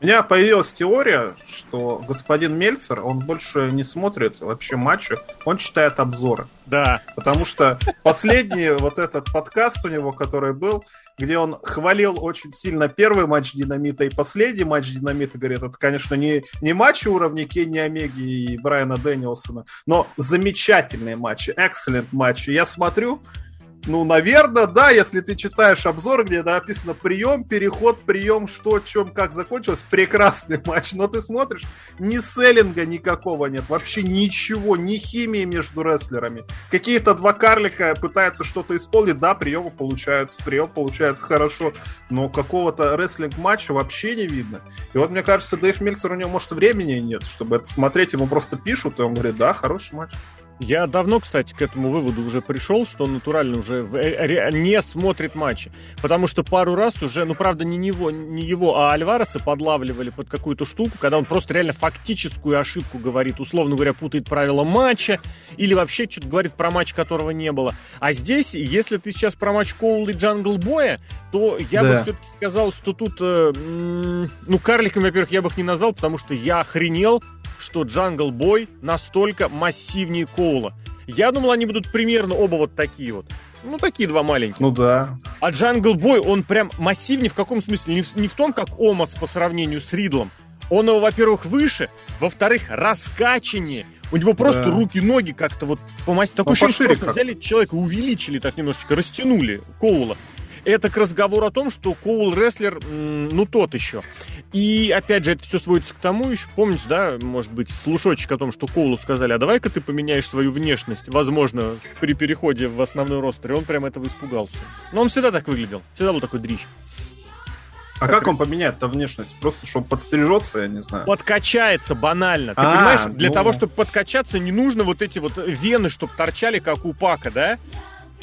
У меня появилась теория, что господин Мельцер, он больше не смотрит вообще матчи, он читает обзоры. Да. Потому что последний вот этот подкаст у него, который был, где он хвалил очень сильно первый матч Динамита и последний матч Динамита, говорит, это, конечно, не, не матчи уровня Кенни Омеги и Брайана Дэнилсона, но замечательные матчи, excellent матчи. Я смотрю, ну, наверное, да, если ты читаешь обзор, где написано прием, переход, прием, что, чем, как закончилось, прекрасный матч. Но ты смотришь, ни селлинга никакого нет, вообще ничего, ни химии между рестлерами. Какие-то два карлика пытаются что-то исполнить, да, приемы получаются, прием получается хорошо, но какого-то рестлинг-матча вообще не видно. И вот, мне кажется, Дэйв Мельцер, у него, может, времени нет, чтобы это смотреть, ему просто пишут, и он говорит, да, хороший матч. Я давно, кстати, к этому выводу уже пришел, что он натурально уже э, не смотрит матчи. Потому что пару раз уже, ну, правда, не его, не его а Альвареса подлавливали под какую-то штуку, когда он просто реально фактическую ошибку говорит, условно говоря, путает правила матча, или вообще что-то говорит про матч, которого не было. А здесь, если ты сейчас про матч Коул и Джангл Боя, то я да. бы все-таки сказал, что тут, э, ну, карликом, во-первых, я бы их не назвал, потому что я охренел что Джангл Бой настолько массивнее Коула. Я думал, они будут примерно оба вот такие вот. Ну, такие два маленькие. Ну да. А Джангл Бой, он прям массивнее в каком смысле? Не в, не в том, как Омас по сравнению с Ридлом. Он его, во-первых, выше, во-вторых, раскачаннее. У него просто да. руки, ноги как-то вот по массе. Такое ощущение, что взяли человека, увеличили так немножечко, растянули Коула. Это к разговору о том, что Коул рестлер, ну, тот еще. И, опять же, это все сводится к тому еще, помнишь, да, может быть, слушочек о том, что Коулу сказали, а давай-ка ты поменяешь свою внешность, возможно, при переходе в основной ростер, и он прям этого испугался. Но он всегда так выглядел, всегда был такой дрищ. А как, как он поменяет-то внешность? Просто чтобы подстрижется, я не знаю. Подкачается банально. Ты а, понимаешь, для ну... того, чтобы подкачаться, не нужно вот эти вот вены, чтобы торчали, как у Пака, да?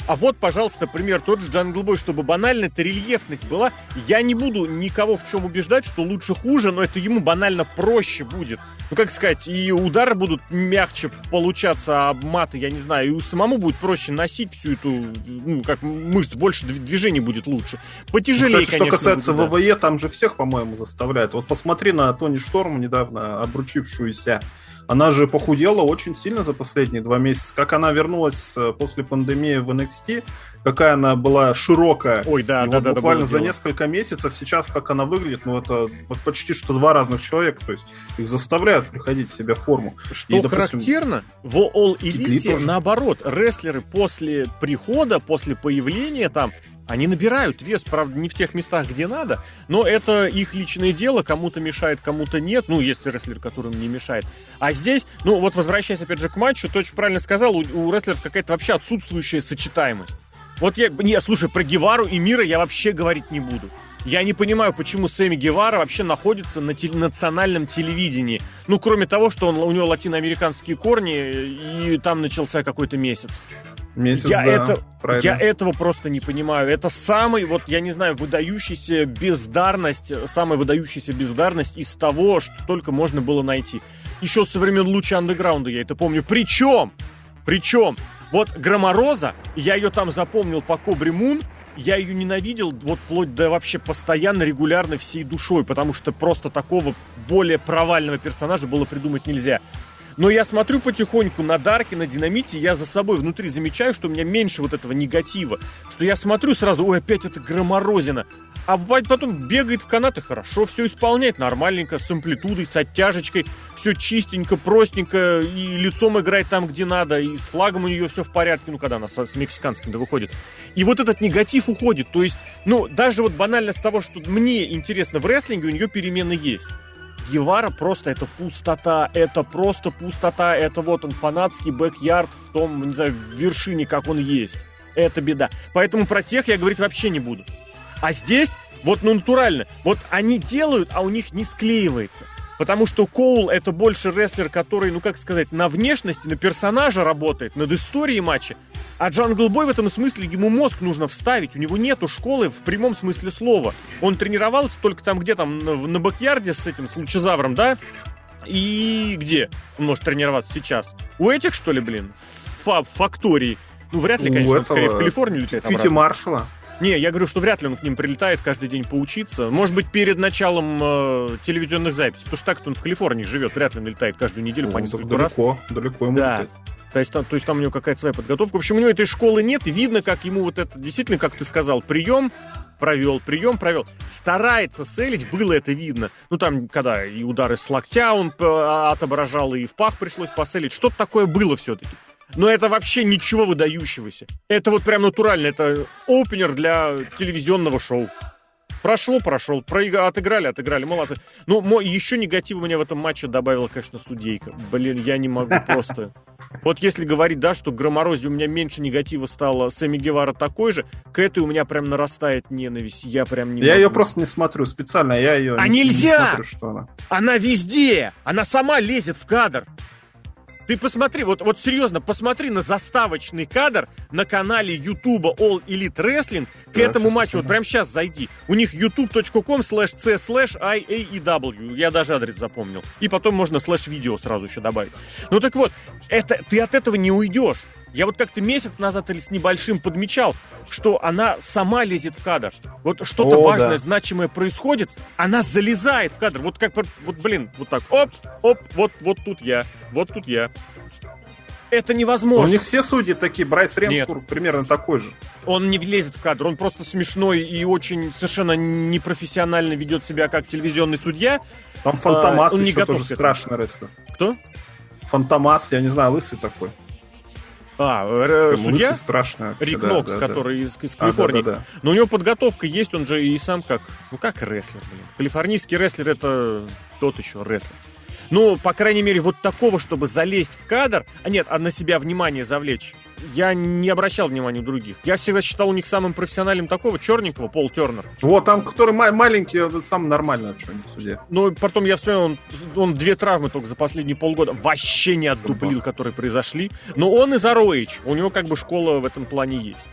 А вот, пожалуйста, пример тот же Джангл Бой, чтобы банально эта рельефность была. Я не буду никого в чем убеждать, что лучше хуже, но это ему банально проще будет. Ну, как сказать, и удары будут мягче получаться, а маты, я не знаю, и самому будет проще носить всю эту, ну, как мышц, больше движений будет лучше. Потяжелее, ну, Кстати, конечно, что касается будет, ВВЕ, там же всех, по-моему, заставляют. Вот посмотри на Тони Шторм, недавно обручившуюся она же похудела очень сильно за последние два месяца. Как она вернулась э, после пандемии в NXT, какая она была широкая. Ой, да, да, да. Буквально да, за дело. несколько месяцев сейчас, как она выглядит, ну это вот почти что два разных человека, то есть их заставляют приходить в себя в форму. Что И, допустим, характерно, в All Elite наоборот, рестлеры после прихода, после появления там, они набирают вес, правда, не в тех местах, где надо, но это их личное дело, кому-то мешает, кому-то нет, ну, если рестлер, которым не мешает. А здесь, ну, вот возвращаясь опять же к матчу, ты очень правильно сказал, у, у рестлеров какая-то вообще отсутствующая сочетаемость. Вот я, не, слушай, про Гевару и Мира я вообще говорить не буду. Я не понимаю, почему Сэмми Гевара вообще находится на те- национальном телевидении. Ну, кроме того, что он, у него латиноамериканские корни, и там начался какой-то месяц. Месяц, я, да, это, я этого просто не понимаю. Это самый, вот, я не знаю, выдающийся бездарность, самая выдающаяся бездарность из того, что только можно было найти. Еще со времен луча андеграунда я это помню. Причем, причем, вот Громороза, я ее там запомнил по Кобре Мун, я ее ненавидел вот вплоть до вообще постоянно, регулярно всей душой, потому что просто такого более провального персонажа было придумать нельзя. Но я смотрю потихоньку на Дарке, на Динамите, я за собой внутри замечаю, что у меня меньше вот этого негатива. Что я смотрю сразу, ой, опять это громорозина. А потом бегает в канаты, хорошо все исполняет, нормальненько, с амплитудой, с оттяжечкой, все чистенько, простенько, и лицом играет там, где надо, и с флагом у нее все в порядке, ну, когда она с, с мексиканским да выходит. И вот этот негатив уходит, то есть, ну, даже вот банально с того, что мне интересно в рестлинге, у нее перемены есть. Гевара просто это пустота, это просто пустота, это вот он фанатский backyard в том, не знаю, в вершине, как он есть. Это беда. Поэтому про тех я говорить вообще не буду. А здесь, вот ну натурально, вот они делают, а у них не склеивается. Потому что Коул это больше рестлер, который, ну как сказать, на внешности, на персонажа работает, над историей матча. А Джангл Бой в этом смысле ему мозг нужно вставить. У него нету школы в прямом смысле слова. Он тренировался только там где там на, на бэкьярде с этим, с лучезавром, да? И где он может тренироваться сейчас? У этих, что ли, блин? Фа фактории. Ну, вряд ли, конечно, он скорее в Калифорнии летает Кити Маршала. Не, я говорю, что вряд ли он к ним прилетает каждый день поучиться. Может быть, перед началом э, телевизионных записей. Потому что так он в Калифорнии живет, вряд ли он летает каждую неделю Ну, по несколько далеко, раз. далеко ему Да. То есть, там, то есть там у него какая-то своя подготовка. В общем, у него этой школы нет, и видно, как ему вот это, действительно, как ты сказал, прием провел, прием провел. Старается селить, было это видно. Ну, там, когда и удары с локтя он э, отображал, и в пах пришлось поселить. Что-то такое было все-таки. Но это вообще ничего выдающегося. Это вот прям натурально, это опенер для телевизионного шоу. Прошло, прошел. Проигра... Отыграли, отыграли. Молодцы. Ну, мой еще негатив у меня в этом матче добавила, конечно, судейка. Блин, я не могу просто. Вот если говорить, да, что к Громорозе у меня меньше негатива стало, Сэмми Гевара такой же, к этой у меня прям нарастает ненависть. Я прям не Я могу. ее просто не смотрю специально, я ее А не, не нельзя! смотрю, что она. Она везде! Она сама лезет в кадр. Ты посмотри, вот, вот серьезно, посмотри на заставочный кадр на канале Ютуба All Elite Wrestling к Да, этому матчу. Вот посмотрим. прям сейчас зайди. У них youtube.com slash c slash IAEW. Я даже адрес запомнил. И потом можно слэш видео сразу еще добавить. Ну так вот, это, ты от этого не уйдешь. Я вот как-то месяц назад или с небольшим подмечал, что она сама лезет в кадр. Вот что-то О, важное, да. значимое происходит, она залезает в кадр. Вот как, вот блин, вот так, оп, оп, вот, вот тут я, вот тут я. Это У невозможно. них все судьи такие, Брайс. Ремскур примерно такой же. Он не влезет в кадр, он просто смешной и очень совершенно непрофессионально ведет себя как телевизионный судья. Там Фантомас А, еще тоже страшный рестлер. Кто? Фантомас, я не знаю, лысый такой. А, судья? Вообще, Рик да, Нокс, да, да. который из, из А, Калифорнии. да, да, да. Но у него подготовка есть, он же и сам как, ну как рестлер, блин. Калифорнийский рестлер это тот еще рестлер. Ну, по крайней мере, вот такого, чтобы залезть в кадр, а нет, а на себя внимание завлечь, я не обращал внимания у других. Я всегда считал у них самым профессиональным такого черненького, Пол Тернер. Вот, там, который ма- маленький, это самый нормальный что-нибудь судья. Но потом я вспомнил, он, он две травмы только за последние полгода вообще не отдуплил, которые произошли. Но он из Ароич, у него как бы школа в этом плане есть.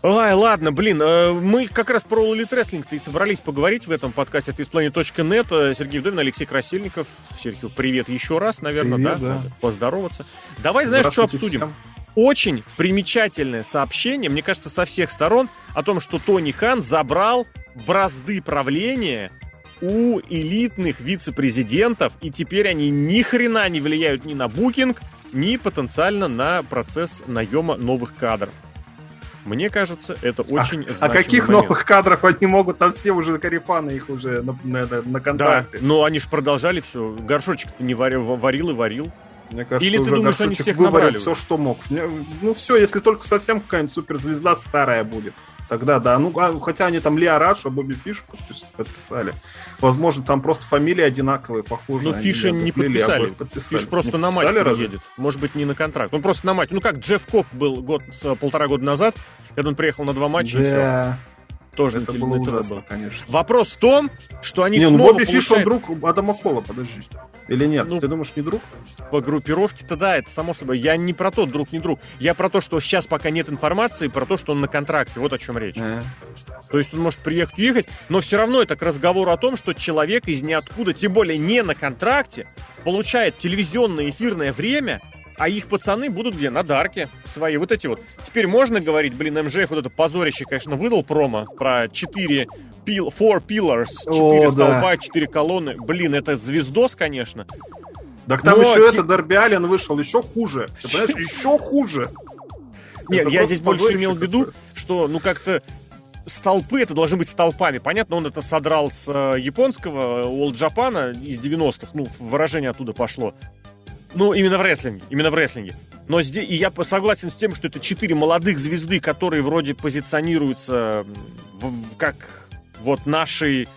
Ай, ладно, блин, э, мы как раз про Elite Wrestling-то и собрались поговорить в этом подкасте от isplanet.net. Э, Сергей Вдовин, Алексей Красильников. Серхио, привет еще раз, наверное, Привет, да? да. Поздороваться. Давай, знаешь, что обсудим? всем. Очень примечательное сообщение, мне кажется, со всех сторон, о том, что Тони Хан забрал бразды правления у элитных вице-президентов, и теперь они ни хрена не влияют ни на букинг, ни потенциально на процесс наема новых кадров. Мне кажется, это очень А значимый каких момент. новых кадров они могут? Там все уже карифаны их уже на, на- на- на Да, контракте. но они же продолжали все. Горшочек не варил, варил и варил. Мне кажется, Или ты уже думаешь, они Горшочек всех выбрал набрали все, что мог. Ну все, если только совсем какая-нибудь суперзвезда старая будет. Тогда да. Ну, а, хотя они там Лио Раша, Бобби Фиш подпис- подписали. Возможно, там просто фамилии одинаковые, похожие. Ну, они Фиша не а подписали. Подписали. Фиш просто Не на матч разве? приедет. Может быть, не на контракт. Он просто на матч. Ну, как Джефф Кобб был год, полтора года назад, когда он приехал на два матча, и все. Тоже это на было ТВ ужасно, был. конечно. Вопрос в том, что они Не, ну снова Бобби Фиш, он друг Адама Кола, подожди. Или нет? Ну, Ты думаешь, не друг? по группировке-то да, это само собой. Я не про то, друг, не друг. Я про то, что сейчас пока нет информации, про то, что он на контракте. Вот о чем речь. Э. То есть он может приехать, уехать, но все равно это к разговору о том, что человек из ниоткуда, тем более не на контракте, получает телевизионное эфирное время, а их пацаны будут где? На Дарке. Свои вот эти вот. Теперь можно говорить, блин, МЖФ вот это позорище, конечно, выдал промо про 4 пил, four pillars, 4 О, столба, 4 колонны. Блин, это звездос, конечно. Так там Но еще те- это Дерби Аллен вышел еще хуже. Ты понимаешь, еще хуже. Нет, я здесь больше имел в виду, что, ну, как-то столпы, это должны быть столпами. Понятно, он это содрал с э, японского Old Japan из 90-х, ну, выражение оттуда пошло. Ну, именно в рестлинге, именно в рестлинге. Но здесь, и я согласен с тем, что это четыре молодых звезды, которые вроде позиционируются в- как вот наши,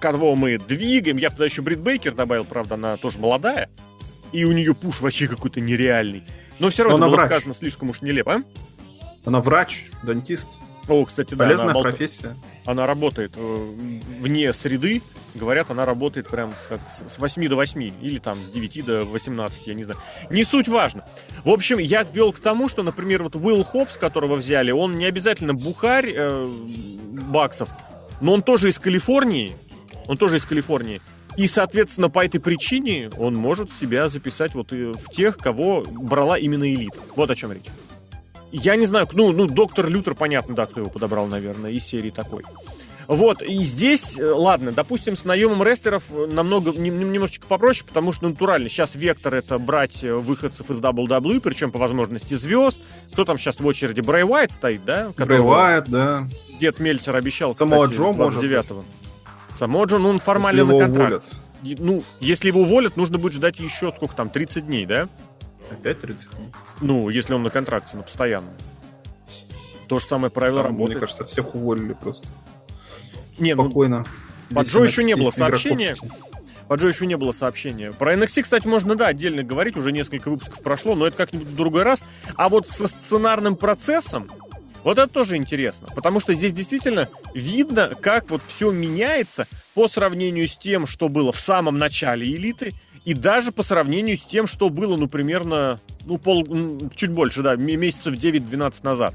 кого мы двигаем. Я туда еще Брит Бейкер добавил, правда, она тоже молодая. И у нее пуш вообще какой-то нереальный. Но все равно Но было врач. сказано слишком уж нелепо, а? Она врач, дантист. О, кстати, да, Полезная она, профессия. она работает э, вне среды. Говорят, она работает прям с, с- с 8 до 8 или там с 9 до 18, я не знаю. Не суть важно. В общем, я вел к тому, что, например, вот Уилл Хопс, которого взяли, он не обязательно бухарь э, баксов, но он тоже из Калифорнии. Он тоже из Калифорнии. И, соответственно, по этой причине он может себя записать вот в тех, кого брала именно элита. Вот о чем речь. Я не знаю, ну, ну, доктор Лютер, понятно, да, кто его подобрал, наверное, из серии такой. Вот, и здесь, э, ладно, допустим, с наемом рестлеров намного, немножечко попроще, потому что натурально. Сейчас вектор это брать э, выходцев из WWE, причем по возможности звезд. Кто там сейчас в очереди? Брэй Уайт стоит, да? Брэй Уайт, да. Дед Мельцер обещал, Самого Джо, может 29-го. Самого Джо, ну, он формально если на контракт. Уволят. Ну, если его уволят, нужно будет ждать еще, сколько там, 30 дней, да? Опять 30 дней? Ну, если он на контракте, на постоянном. То же самое правило Там, работает. Мне кажется, всех уволили просто. Не, ну, Спокойно. по Джо еще не было сообщения. По Джо еще не было сообщения. Про NXT, кстати, можно, да, отдельно говорить, уже несколько выпусков прошло, но это как-нибудь в другой раз. А вот со сценарным процессом, вот это тоже интересно, потому что здесь действительно видно, как вот все меняется по сравнению с тем, что было в самом начале элиты, и даже по сравнению с тем, что было, ну, примерно, ну, пол, чуть больше, да, месяцев 9-12 назад.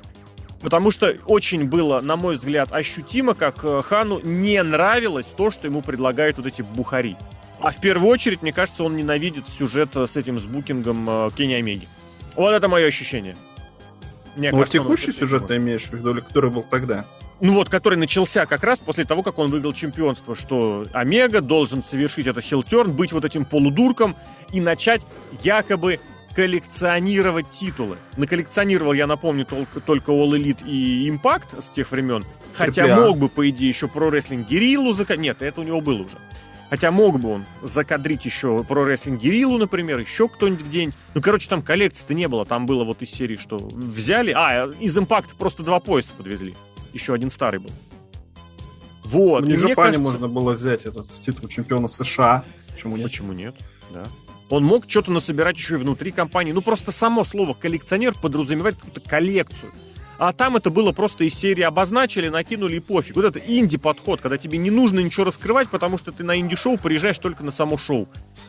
Потому что очень было, на мой взгляд, ощутимо, как э, Хану не нравилось то, что ему предлагают вот эти бухари. А в первую очередь, мне кажется, он ненавидит сюжет с этим, с букингом э, Кенни Омеги. Вот это мое ощущение. Мне ну, кажется, текущий сюжет ты имеешь в виду, или который был тогда? Ну вот, который начался как раз после того, как он выиграл чемпионство, что Омега должен совершить это хилтерн, быть вот этим полудурком и начать якобы коллекционировать титулы. Наколлекционировал, я напомню, только, только All Elite и Impact с тех времен. Хотя RPA. мог бы, по идее, еще про рестлинг Гериллу закадрить. Нет, это у него было уже. Хотя мог бы он закадрить еще про рестлинг Гериллу, например, еще кто-нибудь где-нибудь. Ну, короче, там коллекции-то не было. Там было вот из серии, что взяли... А, из Impact просто два пояса подвезли. Еще один старый был. Вот. В Нью-Жапане кажется... можно было взять этот титул чемпиона США. Почему нет? Почему нет? Да. Он мог что-то насобирать еще и внутри компании. Ну, просто само слово коллекционер подразумевает какую-то коллекцию. А там это было просто из серии обозначили, накинули и пофиг. Вот это инди-подход, когда тебе не нужно ничего раскрывать, потому что ты на инди-шоу приезжаешь только на само шоу.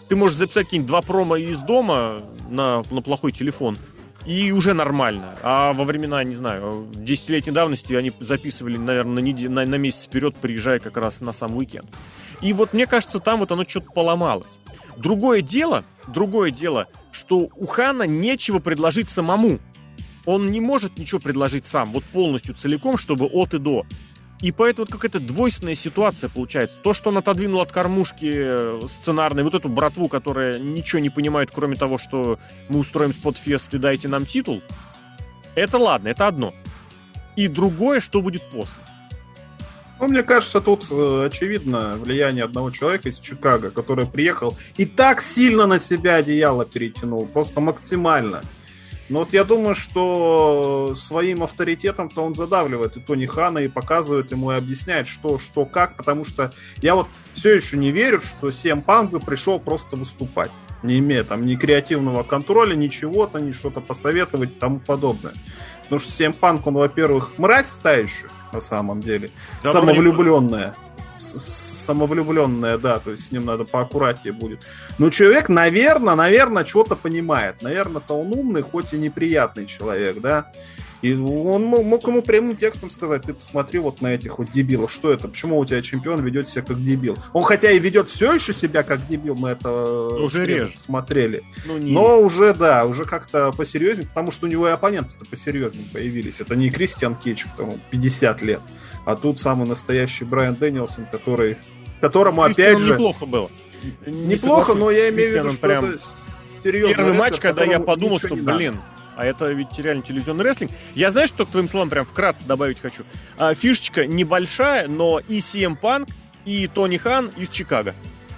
Ты можешь записать какие-нибудь два промо из дома на, на плохой телефон, и уже нормально. А во времена, не знаю, десятилетней давности они записывали, наверное, на, нед... на, на месяц вперед, приезжая как раз на сам уикенд. И вот мне кажется, там вот оно что-то поломалось. Другое дело, другое дело, что у Хана нечего предложить самому. Он не может ничего предложить сам, вот полностью целиком, чтобы от и до. И поэтому вот какая-то двойственная ситуация получается. То, что он отодвинул от кормушки э, сценарной вот эту братву, которая ничего не понимает, кроме того, что мы устроим спотфест и дайте нам титул, это ладно, это одно. И другое, что будет после. Ну, мне кажется, тут э, очевидно влияние одного человека из Чикаго, который приехал и так сильно на себя одеяло перетянул, просто максимально. Но вот я думаю, что своим авторитетом-то он задавливает и Тони Хана, и показывает ему, и объясняет, что, что, как, потому что я вот все еще не верю, что Сем Панк бы пришел просто выступать, не имея там ни креативного контроля, ничего-то, ни что-то посоветовать и тому подобное. Потому что Сем Панк, он, во-первых, мразь ставящая, на самом деле. Да, Самовлюбленная. Самовлюбленная, да, то есть с ним надо поаккуратнее будет. Но человек, наверное, наверное, что-то понимает. Наверное-то он умный, хоть и неприятный человек, да. И он мог ему прямым текстом сказать, ты посмотри вот на этих вот дебилов, что это, почему у тебя чемпион ведет себя как дебил. Он хотя и ведет все еще себя как дебил, мы это уже реже. смотрели. Ну, не... Но уже, да, уже как-то посерьезнее, потому что у него и оппоненты-то посерьезнее появились. Это не Кристиан Кейдж, которому 50 лет, а тут самый настоящий Брайан Дэнилсон, который, которому опять же... неплохо было. неплохо, но я имею в виду, что прям... это серьезно. Первый матч, когда я подумал, что, блин, надо а это ведь реально телевизионный рестлинг. Я, знаешь, что к твоим словам прям вкратце добавить хочу? А, фишечка небольшая, но и CM Punk, и Тони Хан из Чикаго.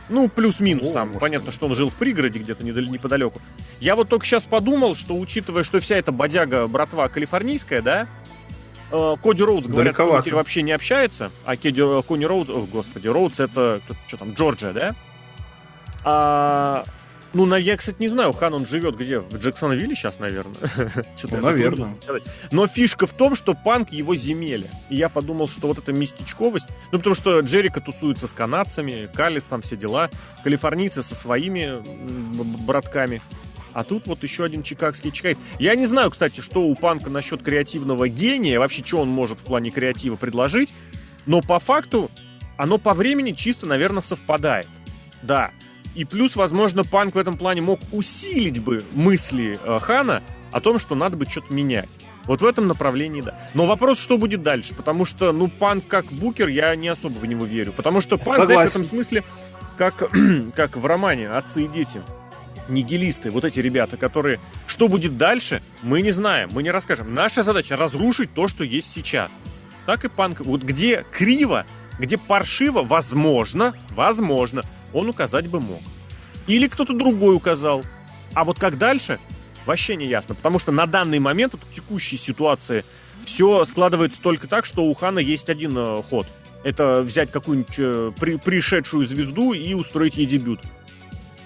Ну, плюс-минус там. Может, Понятно, что он жил в пригороде где-то неподалеку. Я вот только сейчас подумал, что учитывая, что вся эта бодяга, братва калифорнийская, да, э, Коди Роудс, говорят, что теперь вообще не общается, а Кеди, э, Кони Роудс, о, господи, Роудс это, что там, Джорджия, да? А, ну, на, я, кстати, не знаю, Хан он живет где? В Джексонвилле сейчас, наверное. Ну, наверное. Но фишка в том, что панк его земеля. И я подумал, что вот эта местечковость... Ну, потому что Джерика тусуется с канадцами, Калис там все дела, калифорнийцы со своими братками. А тут вот еще один чикагский чикагец. Я не знаю, кстати, что у панка насчет креативного гения, вообще, что он может в плане креатива предложить, но по факту оно по времени чисто, наверное, совпадает. Да, и плюс, возможно, Панк в этом плане мог усилить бы мысли э, Хана о том, что надо бы что-то менять. Вот в этом направлении, да. Но вопрос, что будет дальше, потому что, ну, Панк как букер, я не особо в него верю, потому что Панк, знаешь, в этом смысле, как, как в романе «Отцы и дети», нигилисты, вот эти ребята, которые... Что будет дальше, мы не знаем, мы не расскажем. Наша задача разрушить то, что есть сейчас. Так и панк. Вот где криво, где паршиво, возможно, возможно, он указать бы мог. Или кто-то другой указал. А вот как дальше, вообще не ясно. Потому что на данный момент, в текущей ситуации, все складывается только так, что у Хана есть один э, ход. Это взять какую-нибудь э, при, пришедшую звезду и устроить ей дебют.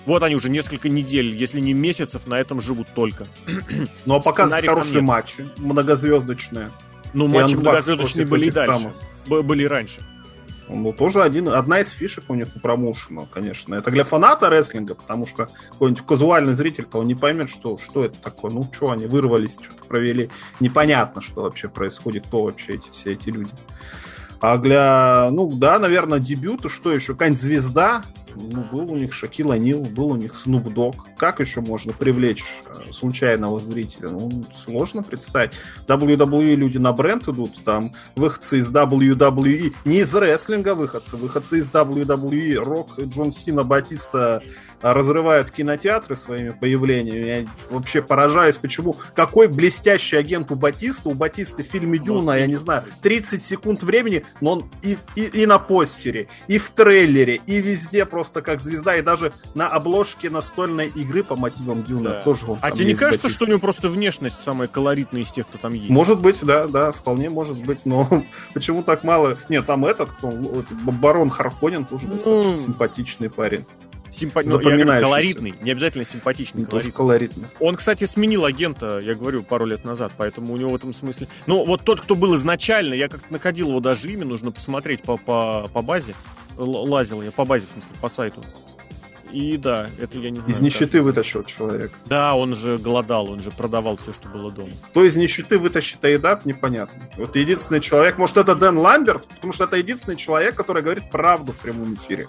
Вот они уже несколько недель, если не месяцев, на этом живут только. Ну а показывают хорошие матчи, многозвездочные. Ну, матчи многозвездочные были и дальше. Самых. Были раньше. Ну, тоже один, одна из фишек у них у промоушена, конечно. Это для фаната рестлинга, потому что какой-нибудь казуальный зритель-то он не поймет, что, что это такое. Ну, что они вырвались, что-то провели. Непонятно, что вообще происходит, кто вообще эти, все эти люди. А для, ну да, наверное, дебюта, что еще, какая-нибудь звезда, ну, был у них Шакил Анил, был у них Снуп Дог. Как еще можно привлечь э, случайного зрителя? Ну, сложно представить. WWE люди на бренд идут, там выходцы из WWE, не из рестлинга выходцы, выходцы из WWE, Рок, Джон Сина, Батиста разрывают кинотеатры своими появлениями. Я вообще поражаюсь, почему. Какой блестящий агент у Батиста. У Батисты в фильме Дюна, я не знаю, 30 секунд времени, но он и, и, и на постере, и в трейлере, и везде просто как звезда, и даже на обложке настольной игры по мотивам Дюна да. тоже он А тебе не кажется, Батиста. что у него просто внешность самая колоритная из тех, кто там есть? Может быть, да, да, вполне может быть, но почему так мало? Нет, там этот, кто, барон Харконин тоже ну... достаточно симпатичный парень. Симпа... Ну, я говорю, колоритный, не обязательно симпатичный. Тоже колоритный. Он, кстати, сменил агента, я говорю, пару лет назад, поэтому у него в этом смысле... Ну, вот тот, кто был изначально, я как-то находил его даже имя, нужно посмотреть по, по, по базе. Лазил я по базе, в смысле, по сайту. И да, это я не знаю. Из нищеты как... вытащил человек. Да, он же голодал, он же продавал все, что было дома. Кто из нищеты вытащит Айдап, непонятно. Вот единственный человек, может это Дэн Ламберт, потому что это единственный человек, который говорит правду в прямом эфире.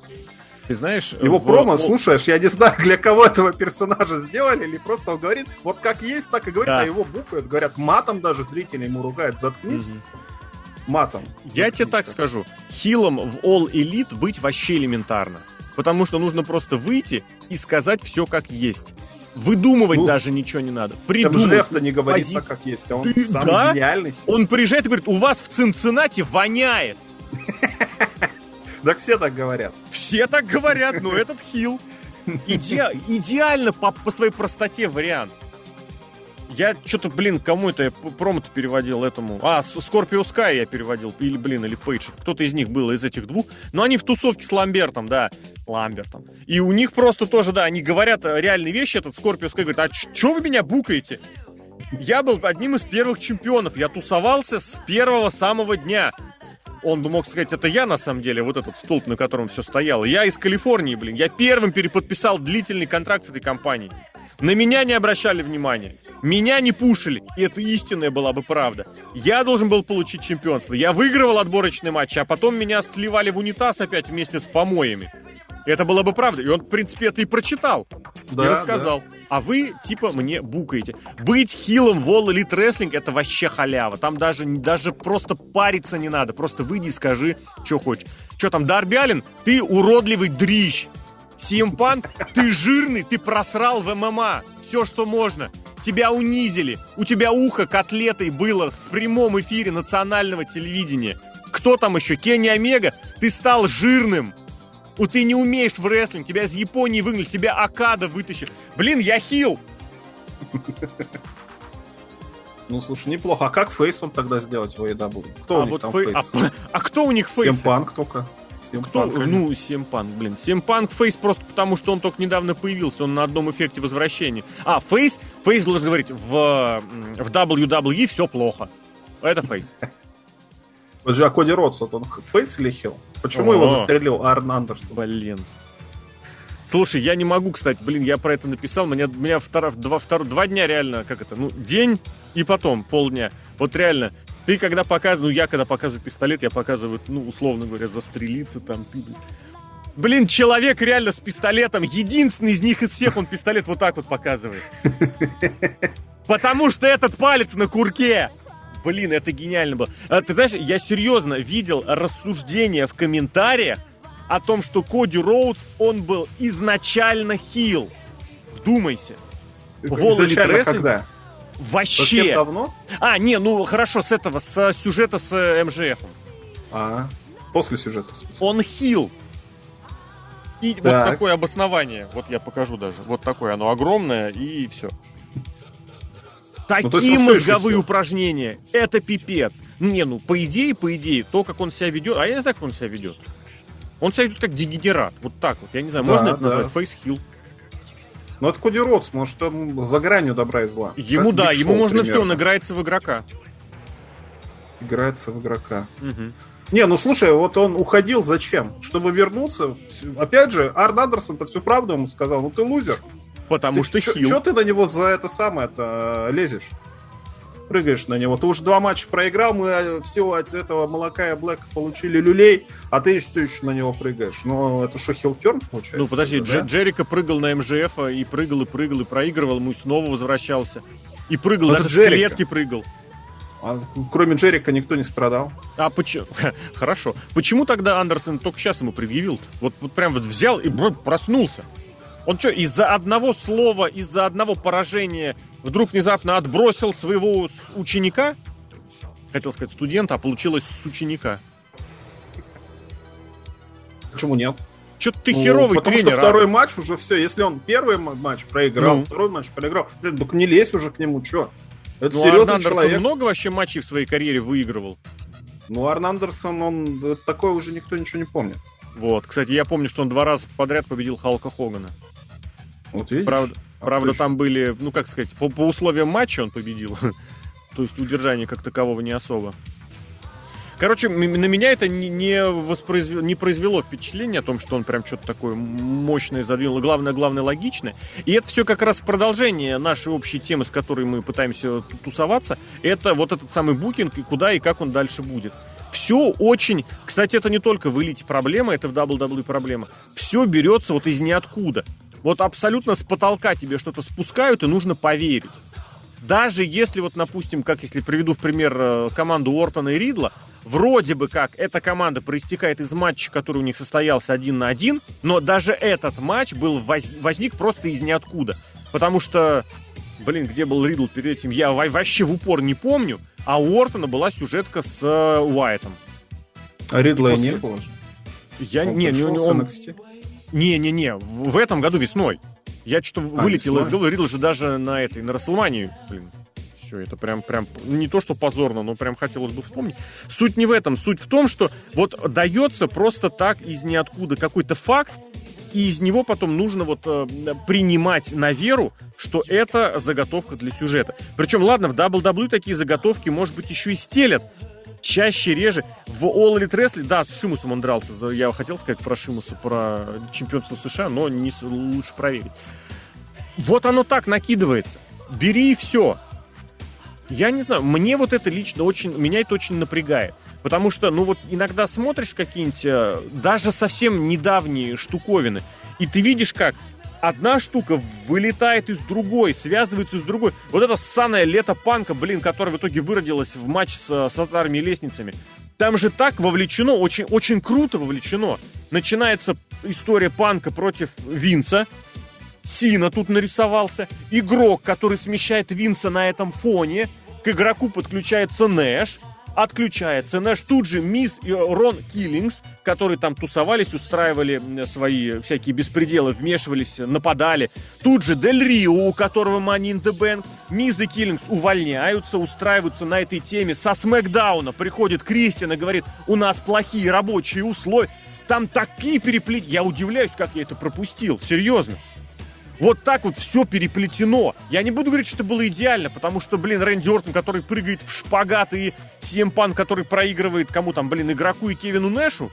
Ты знаешь... Его в... промо, слушаешь, я не знаю, для кого этого персонажа сделали, или просто он говорит, вот как есть, так и говорит, да. а его буквы, говорят, матом даже зрители ему ругают, заткнись. Угу. Матом. Я тебе так, скажу, хилом в All Elite быть вообще элементарно. Потому что нужно просто выйти и сказать все как есть. Выдумывать ну, даже ничего не надо. Придумать. Жеф-то не говорит пози... так, как есть, а он Ты, самый да? гениальный. Он приезжает и говорит, у вас в Цинциннати воняет. Так все так говорят. Все так говорят, но этот хил. Иде... Идеально по, по своей простоте вариант. Я что-то, блин, кому это я промо переводил этому. А, Scorpio Sky я переводил. Или, блин, или Пейдж. Кто-то из них был, из этих двух. Но они в тусовке с Ламбертом, да. Ламбертом. И у них просто тоже, да, они говорят реальные вещи. Этот Scorpio Sky говорит, а что вы меня букаете? Я был одним из первых чемпионов. Я тусовался с первого самого дня он бы мог сказать, это я на самом деле, вот этот столб, на котором все стояло. Я из Калифорнии, блин. Я первым переподписал длительный контракт с этой компанией. На меня не обращали внимания. Меня не пушили. И это истинная была бы правда. Я должен был получить чемпионство. Я выигрывал отборочный матч, а потом меня сливали в унитаз опять вместе с помоями. Это было бы правда. И он, в принципе, это и прочитал. Да, и рассказал. Да. А вы, типа, мне букаете. Быть хилом в All Elite Wrestling это вообще халява. Там даже, даже просто париться не надо. Просто выйди и скажи, что хочешь. Что там, Дарби Аллен? Ты уродливый дрищ. Симпанк, ты жирный, ты просрал в ММА. Все, что можно. Тебя унизили. У тебя ухо котлетой было в прямом эфире национального телевидения. Кто там еще? Кенни Омега? Ты стал жирным. У ты не умеешь в рестлинг, тебя из Японии выгнали, тебя Окада вытащит. Блин, я heel! Ну, слушай, неплохо. А как face он тогда сделать в AEW? Кто а у них вот там fa... face? А, а кто у них face? СМ Панк только. Кто? Ну, СМ Панк, блин. СМ Панк face просто потому, что он только недавно появился. Он на одном эффекте возвращения. А, face, face должен говорить, в, в WWE все плохо. Это фейс. Подожди, а Коди Ротс, он фейс или хил? Почему О, его застрелил Арн Андерсон? Блин. Слушай, я не могу, кстати, блин, я про это написал. Меня, меня втора, два, втор, два дня реально, как это, ну, день и потом полдня. Вот реально, ты когда показываешь, ну, я когда показываю пистолет, я показываю, ну, условно говоря, застрелиться там. Ты, Блин, человек реально с пистолетом, единственный из них из всех, он пистолет вот так вот показывает. Потому что этот палец на курке. Блин, это гениально было. А, ты знаешь, я серьезно видел рассуждения в комментариях о том, что Коди Роудс, он был изначально хил. Вдумайся. Изначально когда? Вообще. Совсем давно? А, не, ну хорошо, с этого, с сюжета с э, МЖФ. А, после сюжета. Он хил. И так. вот такое обоснование. Вот я покажу даже. Вот такое оно огромное, и все. Ну, Такие ну, мозговые упражнения. Это пипец. Не, ну, по идее, по идее, то, как он себя ведет. А я не знаю, как он себя ведет. Он себя ведет как дегенерат. Вот так вот. Я не знаю, да, можно это да. назвать фейсхилл. Ну, это Коди Рокс, может, там за гранью добра и зла. Ему, как да, ему можно все, он играется в игрока. Играется в игрока. Угу. Не, ну слушай, вот он уходил зачем? Чтобы вернуться. Опять же, Арн Андерсон-то всю правду ему сказал, ну ты лузер. Потому ты, что хил. Что ты на него за это самое-то э, лезешь? Прыгаешь на него. Ты уже два матча проиграл, мы э, все от этого молока и Блэка получили люлей, а ты все еще на него прыгаешь. Ну, это что, хилтерн получается? Ну, подожди, да? Джерика прыгал на МЖФ и прыгал, и прыгал, и проигрывал, ему снова возвращался. И прыгал, Но даже с клетки прыгал. А кроме Джерика никто не страдал. А почему? Хорошо. Почему тогда Андерсон только сейчас ему предъявил? -то? Вот, вот прям вот взял и проснулся. Он что, из-за одного слова, из-за одного поражения вдруг внезапно отбросил своего ученика? Хотел сказать студента, а получилось с ученика. Почему нет? Что-то ты ну, херовый потому тренер. Потому что второй а? матч уже все. Если он первый матч проиграл, ну. второй матч проиграл, блин, так не лезь уже к нему, что? Это ну, серьезный Арн человек. много вообще матчей в своей карьере выигрывал? Ну, Арн Андерсон, он такое уже никто ничего не помнит. Вот, кстати, я помню, что он два раза подряд победил Халка Хогана. Вот видишь? Правда, а правда там были, ну, как сказать, по, по условиям матча он победил. То есть удержания как такового не особо. Короче, на меня это не, не, воспроизвело, не произвело впечатление о том, что он прям что-то такое мощное задвинул. Главное, главное, логичное. И это все как раз продолжение нашей общей темы, с которой мы пытаемся тусоваться. Это вот этот самый букинг, и куда и как он дальше будет. Все очень... Кстати, это не только в элите проблема, это в WWE проблема. Все берется вот из ниоткуда. Вот абсолютно с потолка тебе что-то спускают, и нужно поверить. Даже если, вот, допустим, как если приведу в пример э, команду Уортона и Ридла, вроде бы как эта команда проистекает из матча, который у них состоялся один на один, но даже этот матч был возник просто из ниоткуда. Потому что, блин, где был Ридл перед этим, я вообще в упор не помню, а у Уортона была сюжетка с э, Уайтом. А Ридла После... не было же? Я он не, не, он... Не-не-не, в этом году весной. Я что-то а, вылетел весной? из головы, Ридл же даже на этой, на Расселмании, блин, все, это прям, прям не то, что позорно, но прям хотелось бы вспомнить. Суть не в этом, суть в том, что вот дается просто так из ниоткуда какой-то факт, и из него потом нужно вот э, принимать на веру, что это заготовка для сюжета. Причем, ладно, в WWE такие заготовки, может быть, еще и стелят, чаще, реже. В All Elite Wrestling, да, с Шимусом он дрался. Я хотел сказать про Шимуса, про чемпионство США, но не, лучше проверить. Вот оно так накидывается. Бери и все. Я не знаю, мне вот это лично очень, меня это очень напрягает. Потому что, ну вот иногда смотришь какие-нибудь э, даже совсем недавние штуковины, и ты видишь, как одна штука вылетает из другой, связывается с другой. Вот это ссаное лето панка, блин, которое в итоге выродилось в матч с, с атарами лестницами. Там же так вовлечено, очень, очень круто вовлечено. Начинается история панка против Винса. Сина тут нарисовался. Игрок, который смещает Винса на этом фоне. К игроку подключается Нэш, отключается Нэш. Тут же Мисс и Рон Киллингс, которые там тусовались, устраивали свои всякие беспределы, вмешивались, нападали. Тут же Дель Рио, у которого Money in the Bank. Мисс и Киллингс увольняются, устраиваются на этой теме. Со Смакдауна приходит Кристиан и говорит, у нас плохие рабочие условия. Там такие переплетения. Я удивляюсь, как я это пропустил. Серьезно. Вот так вот все переплетено. Я не буду говорить, что это было идеально, потому что, блин, Рэнди Ортон, который прыгает в шпагат, и Симпан, который проигрывает кому там, блин, игроку и Кевину Нэшу,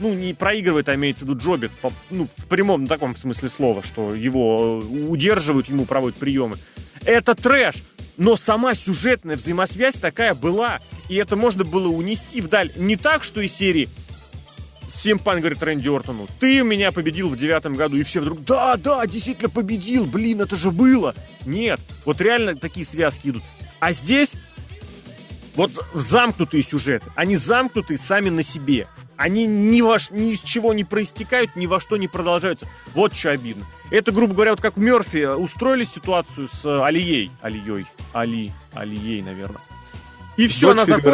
ну, не проигрывает, а имеется в виду джобит, по, ну, в прямом таком смысле слова, что его э, удерживают, ему проводят приемы. Это трэш, но сама сюжетная взаимосвязь такая была, и это можно было унести вдаль. Не так, что из серии Симпан говорит Рэнди Ортону, ты меня победил в девятом году, и все вдруг, да, да, действительно победил, блин, это же было. Нет, вот реально такие связки идут. А здесь Вот замкнутые сюжеты, они замкнуты сами на себе. Они ни, во, ни из чего не проистекают, ни во что не продолжаются. Вот что обидно. Это, грубо говоря, вот как Мерфи устроили ситуацию с Алией. Алией. Али. Алией, наверное. И все, она закончилась.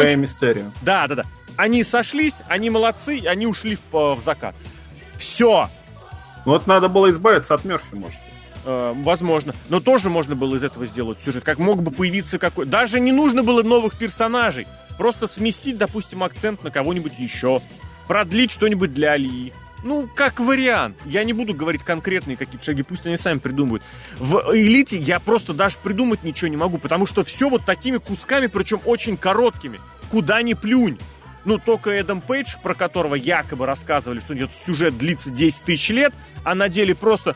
Да, да, да. Они сошлись, они молодцы, они ушли в, в закат. Все. Ну вот надо было избавиться от Мерфи, может. Э, возможно. Но тоже можно было из этого сделать сюжет. Как мог бы появиться какой... Даже не нужно было новых персонажей. Просто сместить, допустим, акцент на кого-нибудь еще. Продлить что-нибудь для Алии. Ну, как вариант. Я не буду говорить конкретные какие-то шаги, пусть они сами придумывают. В элите я просто даже придумать ничего не могу, потому что все вот такими кусками, причем очень короткими. Куда ни плюнь. Ну, только Эдам Пейдж, про которого якобы рассказывали, что идет сюжет длится 10 тысяч лет, а на деле просто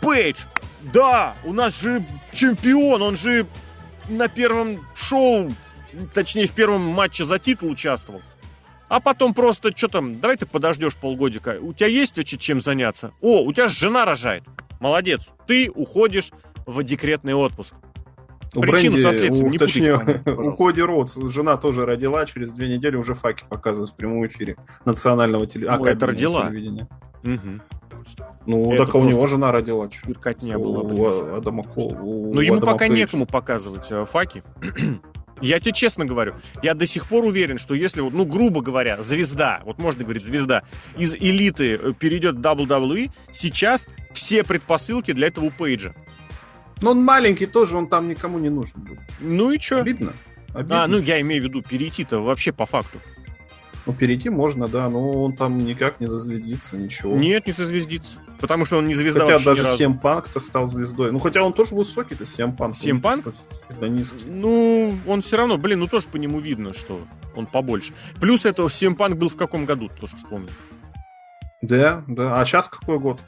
Пейдж, да, у нас же чемпион, он же на первом шоу, точнее в первом матче за титул участвовал. А потом просто, что там, давай ты подождешь полгодика. У тебя есть чем заняться? О, у тебя жена рожает. Молодец. Ты уходишь в декретный отпуск. У Причину Бренди, у, не точнее, путайте, у Коди Роудс жена тоже родила, через две недели уже факи показывают в прямом эфире национального теле... ну, это родила. телевидения. Угу. Ну, это так у него жена родила. Что? не было, блин. У Адама Кол. У Но ему Адама пока Пейдж. некому показывать э, факи. Я тебе честно говорю, я до сих пор уверен, что если, вот, ну, грубо говоря, звезда, вот можно говорить звезда, из элиты э, перейдет в WWE, сейчас все предпосылки для этого у Пейджа. Но он маленький тоже, он там никому не нужен был. Ну и что? Обидно. Обидно. А, ну я имею в виду перейти-то вообще по факту. Ну, перейти можно, да, но он там никак не зазвездится, ничего. Нет, не зазвездится. Потому что он не звезда Хотя даже Сем Панк-то стал звездой. Ну, хотя он тоже высокий-то, Сем Панк. Сем Панк? Да низкий. Ну, он все равно, блин, ну тоже по нему видно, что он побольше. Плюс это Сем Панк был в каком году, тоже вспомнил. Да, да. А сейчас какой год?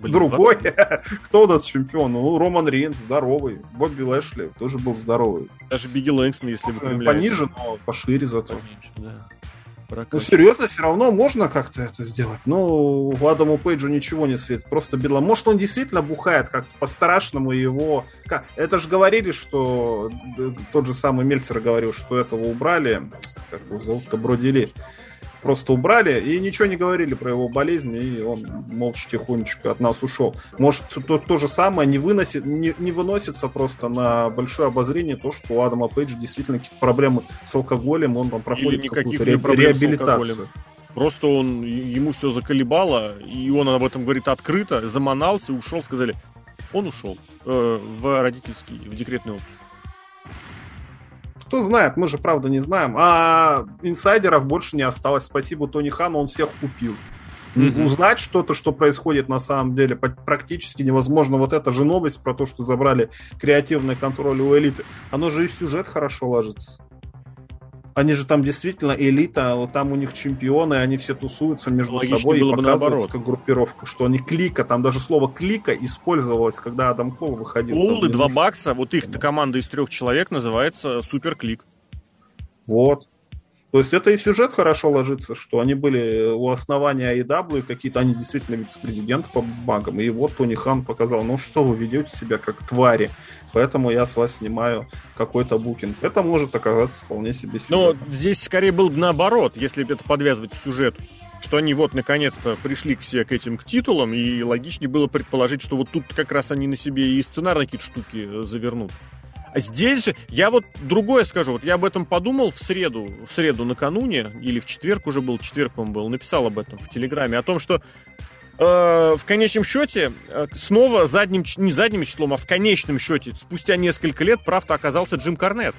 Блин, Другой. Кто у нас чемпион? Ну, Роман Рейнс здоровый. Бобби Лэшли тоже был здоровый. Даже Бигги Лэнгстон, если бы Пониже, но пошире зато. Поменьше, да. Ну, серьезно, все равно можно как-то это сделать. Ну, Адаму Пейджу ничего не светит. Просто бедло. Может, он действительно бухает как-то по-страшному его... Это же говорили, что... Тот же самый Мельцер говорил, что этого убрали. Как его зовут-то? Бродили просто убрали и ничего не говорили про его болезнь, и он молча тихонечко от нас ушел. Может, то, то же самое не, выносит, не, не выносится просто на большое обозрение то, что у Адама Пейджа действительно какие-то проблемы с алкоголем, он там проходит какую-то ре, реабилитацию. Просто он, ему все заколебало, и он об этом говорит открыто, заманался, ушел, сказали, он ушел э, в родительский, в декретный отпуск. Кто знает, мы же правда не знаем. А инсайдеров больше не осталось. Спасибо Тони Хану, он всех купил. Mm-hmm. Узнать что-то, что происходит на самом деле, практически невозможно. Вот эта же новость про то, что забрали креативный контроль у элиты, оно же и в сюжет хорошо ложится. Они же там действительно элита, вот там у них чемпионы, они все тусуются между Логично собой и показывается как группировка, что они клика, там даже слово клика использовалось, когда Адам Кол выходил. И два бакса, вот их команда из трех человек называется Супер Клик. Вот. То есть это и сюжет хорошо ложится, что они были у основания AEW, какие-то они действительно вице-президенты по багам. И вот Тони Хан показал, ну что вы ведете себя как твари, поэтому я с вас снимаю какой-то букинг. Это может оказаться вполне себе сюжетом. Но здесь скорее был бы наоборот, если это подвязывать к сюжету что они вот наконец-то пришли все к этим к титулам, и логичнее было предположить, что вот тут как раз они на себе и сценарные какие-то штуки завернут. Здесь же, я вот другое скажу, вот я об этом подумал в среду, в среду накануне, или в четверг уже был, четверг, по был, написал об этом в Телеграме, о том, что э, в конечном счете э, снова задним, не задним числом, а в конечном счете, спустя несколько лет, правда, оказался Джим Корнет.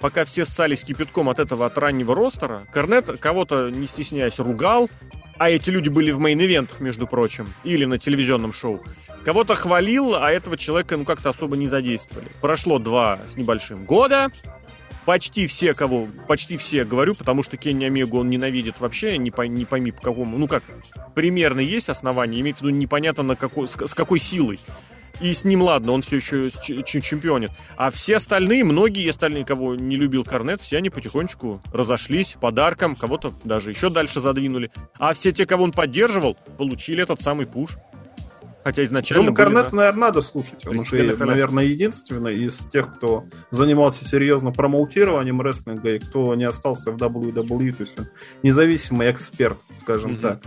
Пока все ссались кипятком от этого, от раннего ростера, Корнет кого-то, не стесняясь, ругал, а эти люди были в мейн-ивентах, между прочим, или на телевизионном шоу, кого-то хвалил, а этого человека, ну, как-то особо не задействовали. Прошло два с небольшим года, почти все, кого, почти все говорю, потому что Кенни Омегу он ненавидит вообще, не, по, не пойми по какому, ну как, примерно есть основания, имеется в виду непонятно на какой, с, с какой силой. И с ним ладно, он все еще чемпионит. А все остальные, многие остальные, кого не любил Корнет, все они потихонечку разошлись подарком, кого-то даже еще дальше задвинули. А все те, кого он поддерживал, получили этот самый пуш. Хотя изначально... Джима Корнета, да. наверное, надо слушать. Он уже, наверное, единственный из тех, кто занимался серьезно промоутированием рестлинга и кто не остался в WWE. То есть он независимый эксперт, скажем mm-hmm. так.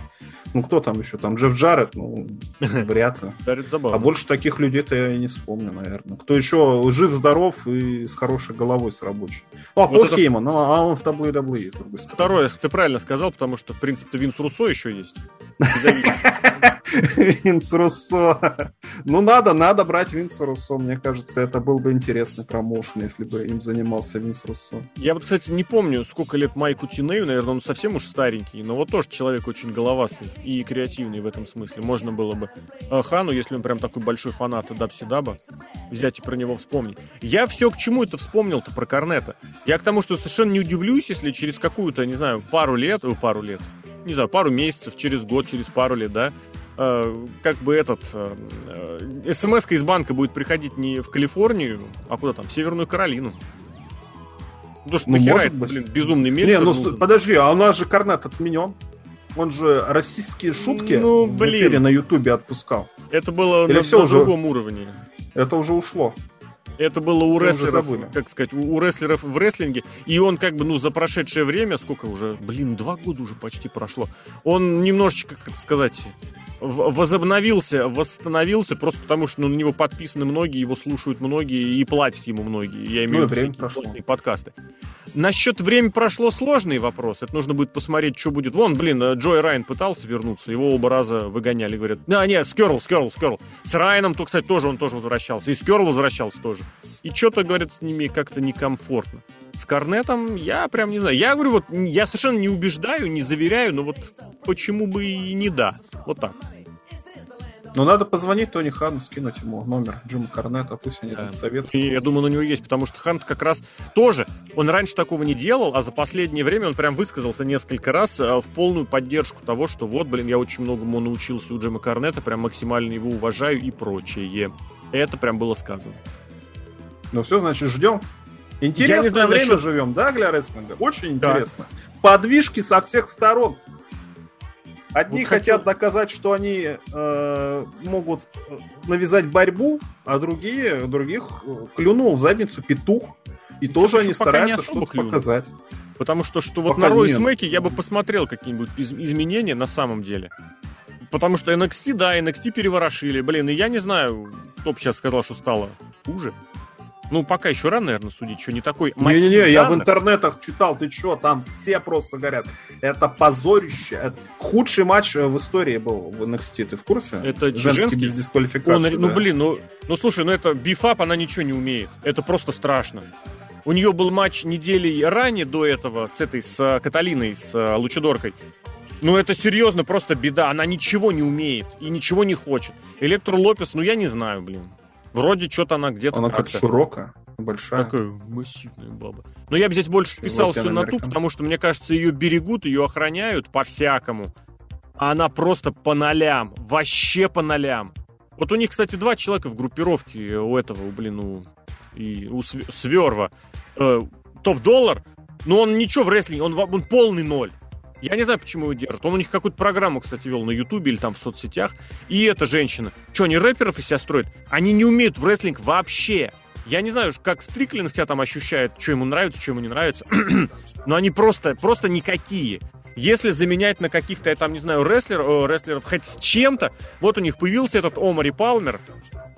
Ну, кто там еще? Там Джефф Джаред, ну, вряд ли. А больше таких людей-то я и не вспомню, наверное. Кто еще жив-здоров и с хорошей головой, с рабочей. Вот Пол это... Хейман, ну, а он в WWE, с другой стороны. Второе, ты правильно сказал, потому что, в принципе, Винс Руссо еще есть. Винс Руссо. Ну, надо, надо брать Винса Руссо. Мне кажется, это был бы интересный промоушен, если бы им занимался Винс Руссо. Я вот, кстати, не помню, сколько лет Майку Тинею, наверное, он совсем уж старенький, но вот тоже человек очень головастый и креативный в этом смысле. Можно было бы э, Хану, если он прям такой большой фанат Дабси Даба, взять и про него вспомнить. Я все к чему это вспомнил-то про Корнета. Я к тому, что совершенно не удивлюсь, если через какую-то, не знаю, пару лет, э, пару лет, не знаю, пару месяцев, через год, через пару лет, да, э, как бы этот э, э, смс из банка будет приходить не в Калифорнию, а куда там, в Северную Каролину. Потому что ну, может быть. блин, безумный мир. Не, ну нужен. подожди, а у нас же Корнет отменен. Он же российские шутки ну, блин. в эфире на Ютубе отпускал. Это было Или на, все на уже... другом уровне. Это уже ушло. Это было у рестлеров, как сказать, у рестлеров в рестлинге. И он как бы, ну, за прошедшее время, сколько уже, блин, два года уже почти прошло, он немножечко, как сказать, возобновился, восстановился, просто потому что ну, на него подписаны многие, его слушают многие и платят ему многие. Я имею ну, в виду подкасты. Насчет времени прошло сложный вопрос. Это нужно будет посмотреть, что будет. Вон, блин, э, Джой Райан пытался вернуться, его оба раза выгоняли. Говорят, да, нет, Скерл, Скерл, Скерл. С Райаном, то, кстати, тоже он тоже возвращался. И Скерл возвращался тоже. И что-то, говорят, с ними как-то некомфортно. С Корнетом я прям не знаю. Я говорю, вот я совершенно не убеждаю, не заверяю, но вот почему бы и не да. Вот так. Ну, надо позвонить Тони Хану, скинуть ему номер Джима Корнета, пусть они там советуют. И я думаю, на него есть, потому что Хант как раз тоже, он раньше такого не делал, а за последнее время он прям высказался несколько раз э, в полную поддержку того, что вот, блин, я очень многому научился у Джима Корнета, прям максимально его уважаю и прочее. Это прям было сказано. Ну все, значит, ждем. Интересное знаю, время насчет... живем, да, для рестлинга? Очень интересно. Да. Подвижки со всех сторон. Одни вот хотят хотел... доказать, что они э, могут навязать борьбу, а другие, других э, клюнул в задницу петух. И Потому тоже они стараются что-то показать. Потому что, что вот пока на Рой Смеке я бы посмотрел какие-нибудь из- изменения на самом деле. Потому что NXT, да, NXT переворошили. Блин, и я не знаю, кто бы сейчас сказал, что стало хуже. Ну, пока еще рано, наверное, судить, что не такой Не-не-не, я в интернетах читал, ты что, там все просто говорят, это позорище. Это худший матч в истории был в NXT, ты в курсе? Это женский, женский без дисквалификации. Он, да. Ну, блин, ну, ну, слушай, ну это бифап, она ничего не умеет. Это просто страшно. У нее был матч недели ранее до этого с этой, с Каталиной, с э, Лучидоркой. Ну, это серьезно, просто беда. Она ничего не умеет и ничего не хочет. Электро Лопес, ну, я не знаю, блин. Вроде что-то она где-то Она как широкая, большая. Такая массивная баба. Но я бы здесь больше списался на ту, потому что, мне кажется, ее берегут, ее охраняют по-всякому. А она просто по нолям. Вообще по нолям. Вот у них, кстати, два человека в группировке у этого, блин, у, и у Сверва. Э, Топ-доллар, но он ничего в рестлинге, он, он полный ноль. Я не знаю, почему его держат. Он у них какую-то программу, кстати, вел на Ютубе или там в соцсетях. И эта женщина. Что, они рэперов из себя строят? Они не умеют в рестлинг вообще. Я не знаю, как Стриклин себя там ощущает, что ему нравится, что ему не нравится. Но они просто, просто никакие. Если заменять на каких-то, я там не знаю, рестлер, о, рестлеров хоть с чем-то, вот у них появился этот Омари Палмер,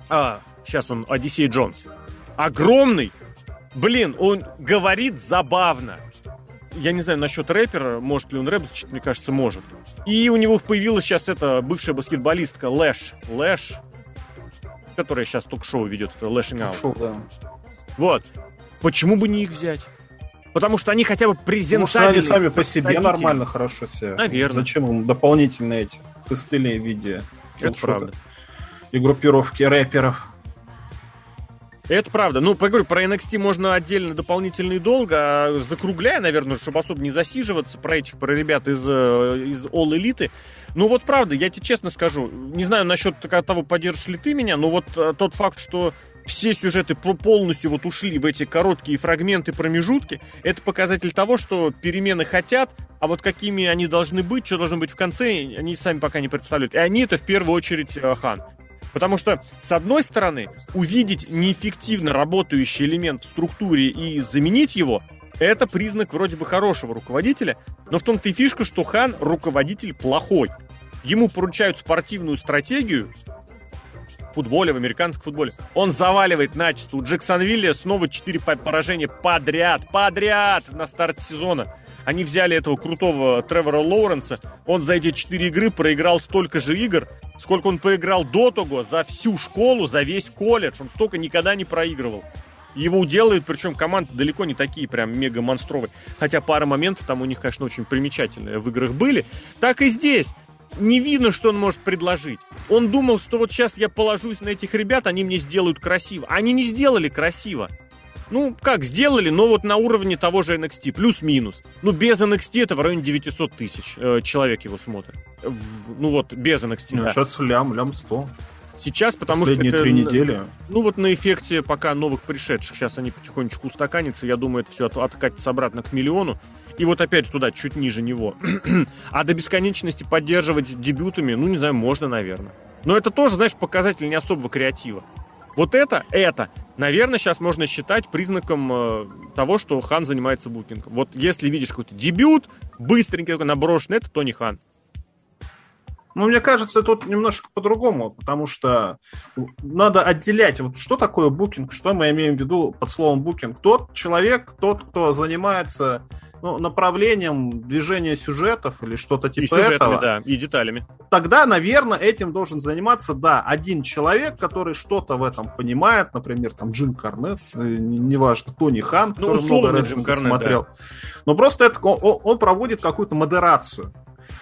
а, сейчас он Одиссей Джонс, огромный, блин, он говорит забавно, я не знаю насчет рэпера, может ли он рэп, мне кажется, может. И у него появилась сейчас эта бывшая баскетболистка Лэш. Лэш, которая сейчас ток-шоу ведет, это Lashing Out. да. Вот. Почему бы не их взять? Потому что они хотя бы презентабельны. Потому что они сами по себе нормально хорошо себя. Наверное. Зачем им дополнительные эти костыли в виде Это правда. и группировки рэперов? Это правда. Ну, поговорю, про NXT можно отдельно дополнительно и долго, а закругляя, наверное, чтобы особо не засиживаться про этих, про ребят из, э, из All Elite. Ну вот правда, я тебе честно скажу, не знаю насчет того, поддержишь ли ты меня, но вот э, тот факт, что все сюжеты полностью вот ушли в эти короткие фрагменты, промежутки, это показатель того, что перемены хотят, а вот какими они должны быть, что должно быть в конце, они сами пока не представляют. И они это в первую очередь э, Хан. Потому что, с одной стороны, увидеть неэффективно работающий элемент в структуре и заменить его, это признак вроде бы хорошего руководителя, но в том-то и фишка, что Хан руководитель плохой. Ему поручают спортивную стратегию, в футболе, в американском футболе. Он заваливает начисто. У Джексонвилля снова 4 поражения подряд, подряд на старт сезона. Они взяли этого крутого Тревора Лоуренса. Он за эти 4 игры проиграл столько же игр, сколько он проиграл до того за всю школу, за весь колледж. Он столько никогда не проигрывал. Его уделают, причем команды далеко не такие прям мега монстровые. Хотя пара моментов там у них, конечно, очень примечательные в играх были. Так и здесь не видно, что он может предложить. Он думал, что вот сейчас я положусь на этих ребят, они мне сделают красиво. Они не сделали красиво. Ну, как, сделали, но вот на уровне того же NXT, плюс-минус. Ну, без NXT это в районе 900 тысяч э, человек его смотрит. В, ну вот, без NXT, ну, да. Сейчас лям, лям 100. Сейчас, потому Последние что... три недели. Ну вот на эффекте пока новых пришедших. Сейчас они потихонечку устаканятся. Я думаю, это все от, откатится обратно к миллиону. И вот опять туда, чуть ниже него. а до бесконечности поддерживать дебютами, ну, не знаю, можно, наверное. Но это тоже, знаешь, показатель не особого креатива. Вот это, это, наверное, сейчас можно считать признаком э, того, что Хан занимается букингом. Вот если видишь какой-то дебют, быстренький такой наброшенный, это Тони Хан. Ну, мне кажется, тут немножко по-другому, потому что надо отделять, вот что такое букинг, что мы имеем в виду под словом букинг. Тот человек, тот, кто занимается ну, направлением движения сюжетов или что-то типа и сюжетами, этого. да, и деталями. Тогда, наверное, этим должен заниматься, да, один человек, который что-то в этом понимает, например, там Джим Карнет, э, неважно, Тони Хан, ну, который много раз смотрел. Да. Но просто это, он, он проводит какую-то модерацию.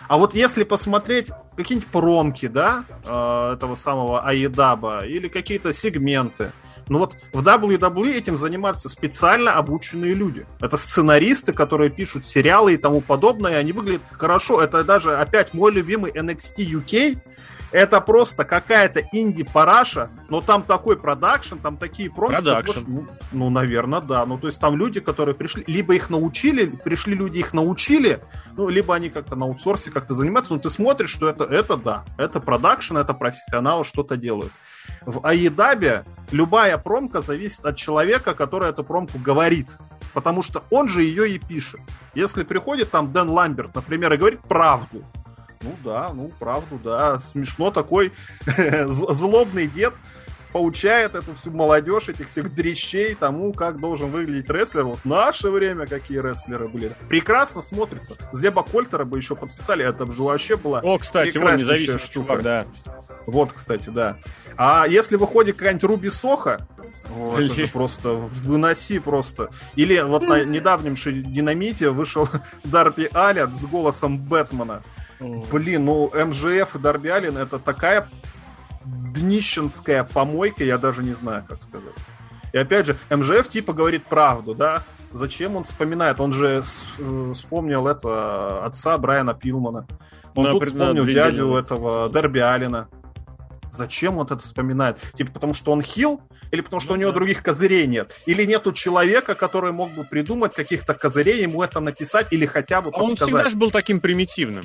А вот если посмотреть какие-нибудь промки, да, э, этого самого Аедаба, или какие-то сегменты, ну вот в WWE этим занимаются специально обученные люди. Это сценаристы, которые пишут сериалы и тому подобное, и они выглядят хорошо. Это даже, опять, мой любимый NXT UK, это просто какая-то инди-параша, но там такой продакшн, там такие. Продакшн. Ну, ну, наверное, да. Ну, то есть там люди, которые пришли, либо их научили, пришли люди, их научили, ну, либо они как-то на аутсорсе как-то занимаются, но ты смотришь, что это, это да, это продакшн, это профессионалы что-то делают. В AEW любая промка зависит от человека, который эту промку говорит. Потому что он же ее и пишет. Если приходит там Дэн Ламберт, например, и говорит правду, ну да, ну правду, да. Смешно такой злобный дед поучает эту всю молодежь, этих всех дрещей тому, как должен выглядеть рестлер. Вот в наше время какие рестлеры были. Прекрасно смотрится. Зеба Кольтера бы еще подписали, это же вообще была О, кстати, он независимый штука. Чувак, да. Вот, кстати, да. А если выходит какая-нибудь Руби Соха, о, это же просто выноси просто. Или вот на недавнем динамите вышел Дарби Алят с голосом Бэтмена. Блин, ну МЖФ и Дарби Аллен это такая днищенская помойка, я даже не знаю, как сказать. И опять же, МЖФ типа говорит правду, да? Зачем он вспоминает? Он же э, вспомнил это отца Брайана Пилмана. Он на, тут вспомнил дядю этого Дерби Алина. Зачем он это вспоминает? Типа потому что он хил? Или потому что ну, у него да. других козырей нет? Или нету человека, который мог бы придумать каких-то козырей, ему это написать или хотя бы а подсказать? Он всегда же был таким примитивным.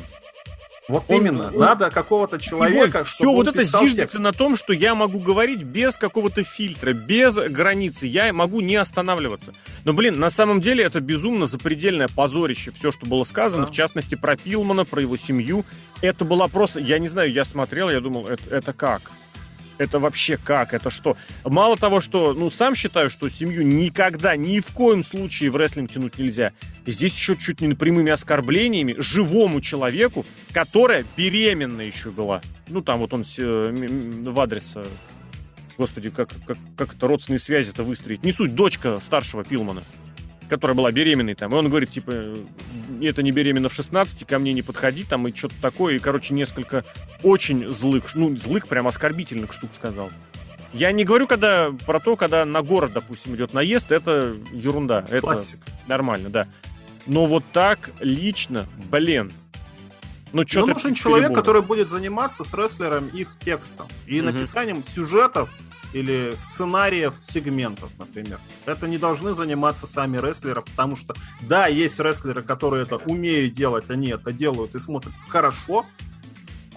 Вот он, именно. Он, Надо какого-то человека, вот, чтобы Все, вот это зиждется текст. на том, что я могу говорить без какого-то фильтра, без границы. Я могу не останавливаться. Но, блин, на самом деле это безумно запредельное позорище. Все, что было сказано, да. в частности, про Пилмана, про его семью. Это была просто... Я не знаю, я смотрел, я думал, это, это как? Это вообще как? Это что? Мало того, что, ну, сам считаю, что семью никогда, ни в коем случае в рестлинг тянуть нельзя. Здесь еще чуть не прямыми оскорблениями живому человеку, которая беременна еще была. Ну, там вот он э, в адрес... Э, господи, как, как, как это родственные связи-то выстроить? Не суть, дочка старшего Пилмана которая была беременной там, и он говорит, типа, это не беременна в 16, ко мне не подходи, там, и что-то такое, и, короче, несколько очень злых, ну, злых, прям оскорбительных штук сказал. Я не говорю когда про то, когда на город, допустим, идет наезд, это ерунда, это Классик. нормально, да. Но вот так лично, блин, ну, что ну, нужен человек, который будет заниматься с рестлером их текстом и угу. написанием сюжетов или сценариев сегментов, например. Это не должны заниматься сами рестлеры, потому что, да, есть рестлеры, которые это умеют делать, они это делают и смотрятся хорошо,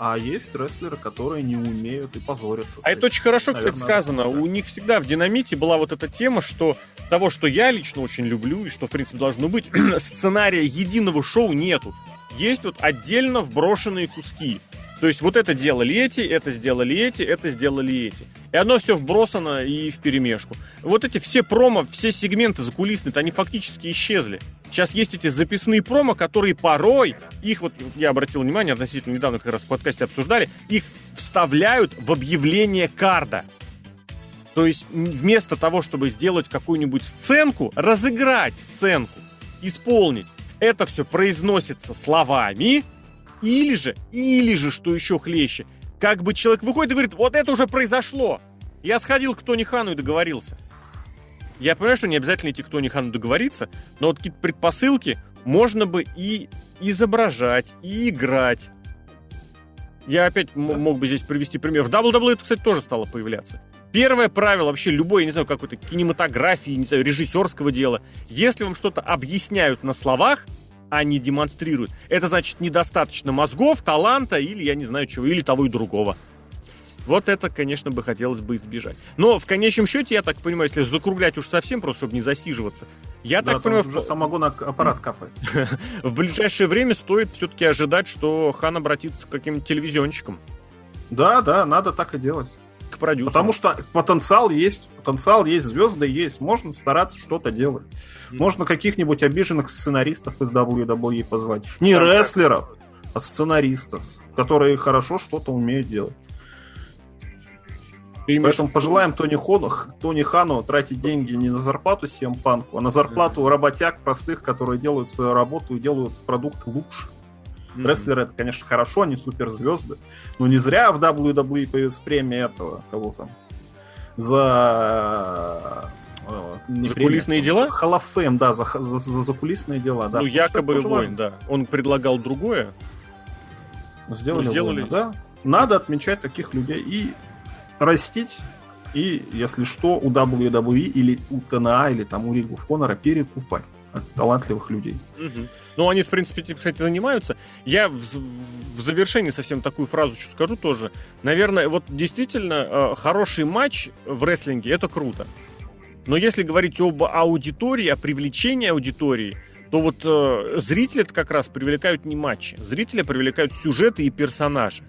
А есть рестлеры, которые не умеют и позорятся. А это очень хорошо, Наверное, кстати, сказано. Да. У них всегда в динамите была вот эта тема, что того, что я лично очень люблю и что, в принципе, должно быть, сценария единого шоу нету. Есть вот отдельно вброшенные куски. То есть вот это делали эти, это сделали эти, это сделали эти. И оно все вбросано и в перемешку. Вот эти все промо, все сегменты закулисные, они фактически исчезли. Сейчас есть эти записные промо, которые порой, их вот, я обратил внимание, относительно недавно как раз в подкасте обсуждали, их вставляют в объявление карда. То есть вместо того, чтобы сделать какую-нибудь сценку, разыграть сценку, исполнить, это все произносится словами, или же, или же, что еще хлеще, как бы человек выходит и говорит, вот это уже произошло. Я сходил к Тони Хану и договорился. Я понимаю, что не обязательно идти к Тони Хану договориться, но вот какие-то предпосылки можно бы и изображать, и играть. Я опять да. мог бы здесь привести пример. В WWE это, кстати, тоже стало появляться. Первое правило вообще любой, я не знаю, какой-то кинематографии, не знаю, режиссерского дела. Если вам что-то объясняют на словах, а не демонстрируют, это значит недостаточно мозгов, таланта или, я не знаю чего, или того и другого. Вот это, конечно, бы хотелось бы избежать. Но в конечном счете, я так понимаю, если закруглять уж совсем, просто чтобы не засиживаться, я да, так понимаю... уже самогон аппарат капает. в ближайшее время стоит все-таки ожидать, что Хан обратится к каким-то телевизионщикам. Да, да, надо так и делать. К продюсеру. Потому что потенциал есть, потенциал есть, звезды есть, можно стараться что-то делать. Можно каких-нибудь обиженных сценаристов из WWE позвать. Не рестлеров, а сценаристов, которые хорошо что-то умеют делать. И Поэтому пожелаем Тони, Хону, Тони Хану тратить деньги не на зарплату всем панку, а на зарплату mm-hmm. работяг простых, которые делают свою работу и делают продукт лучше. Mm-hmm. Рестлеры это, конечно, хорошо, они суперзвезды. Но не зря в WWE появилась премия этого, кого там, за э, не за кулисные дела? Халафем, да, за, за, за закулисные дела, да. Ну, якобы воин, да. Он предлагал другое. Сделали, ну, сделали. Воина, да. Надо отмечать таких людей. И растить и, если что, у WWE или у ТНА, или там у Ring of Honor перекупать талантливых людей. Угу. Ну, они, в принципе, этим, кстати, занимаются. Я в, в завершении совсем такую фразу еще скажу тоже. Наверное, вот действительно, э, хороший матч в рестлинге — это круто. Но если говорить об аудитории, о привлечении аудитории, то вот э, зрители как раз привлекают не матчи. Зрители привлекают сюжеты и персонажи.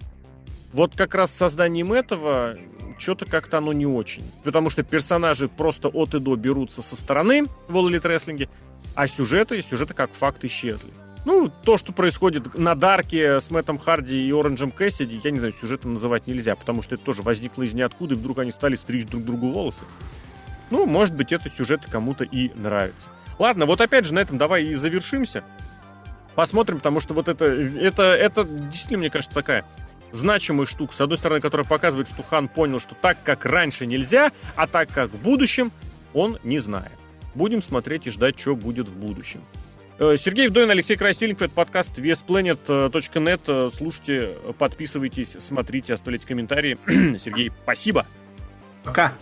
Вот как раз с созданием этого что-то как-то оно не очень. Потому что персонажи просто от и до берутся со стороны в All Elite Wrestling, а сюжеты, сюжеты как факт исчезли. Ну, то, что происходит на Дарке с Мэттом Харди и Оранжем Кэссиди, я не знаю, сюжетом называть нельзя, потому что это тоже возникло из ниоткуда, и вдруг они стали стричь друг другу волосы. Ну, может быть, это сюжет кому-то и нравится. Ладно, вот опять же на этом давай и завершимся. Посмотрим, потому что вот это, это, это действительно, мне кажется, такая значимая штука. С одной стороны, которая показывает, что Хан понял, что так, как раньше нельзя, а так, как в будущем, он не знает. Будем смотреть и ждать, что будет в будущем. Э, Сергей Вдовин, Алексей Красильников, это подкаст весplanet.net. Э, слушайте, подписывайтесь, смотрите, оставляйте комментарии. Сергей, спасибо. Пока.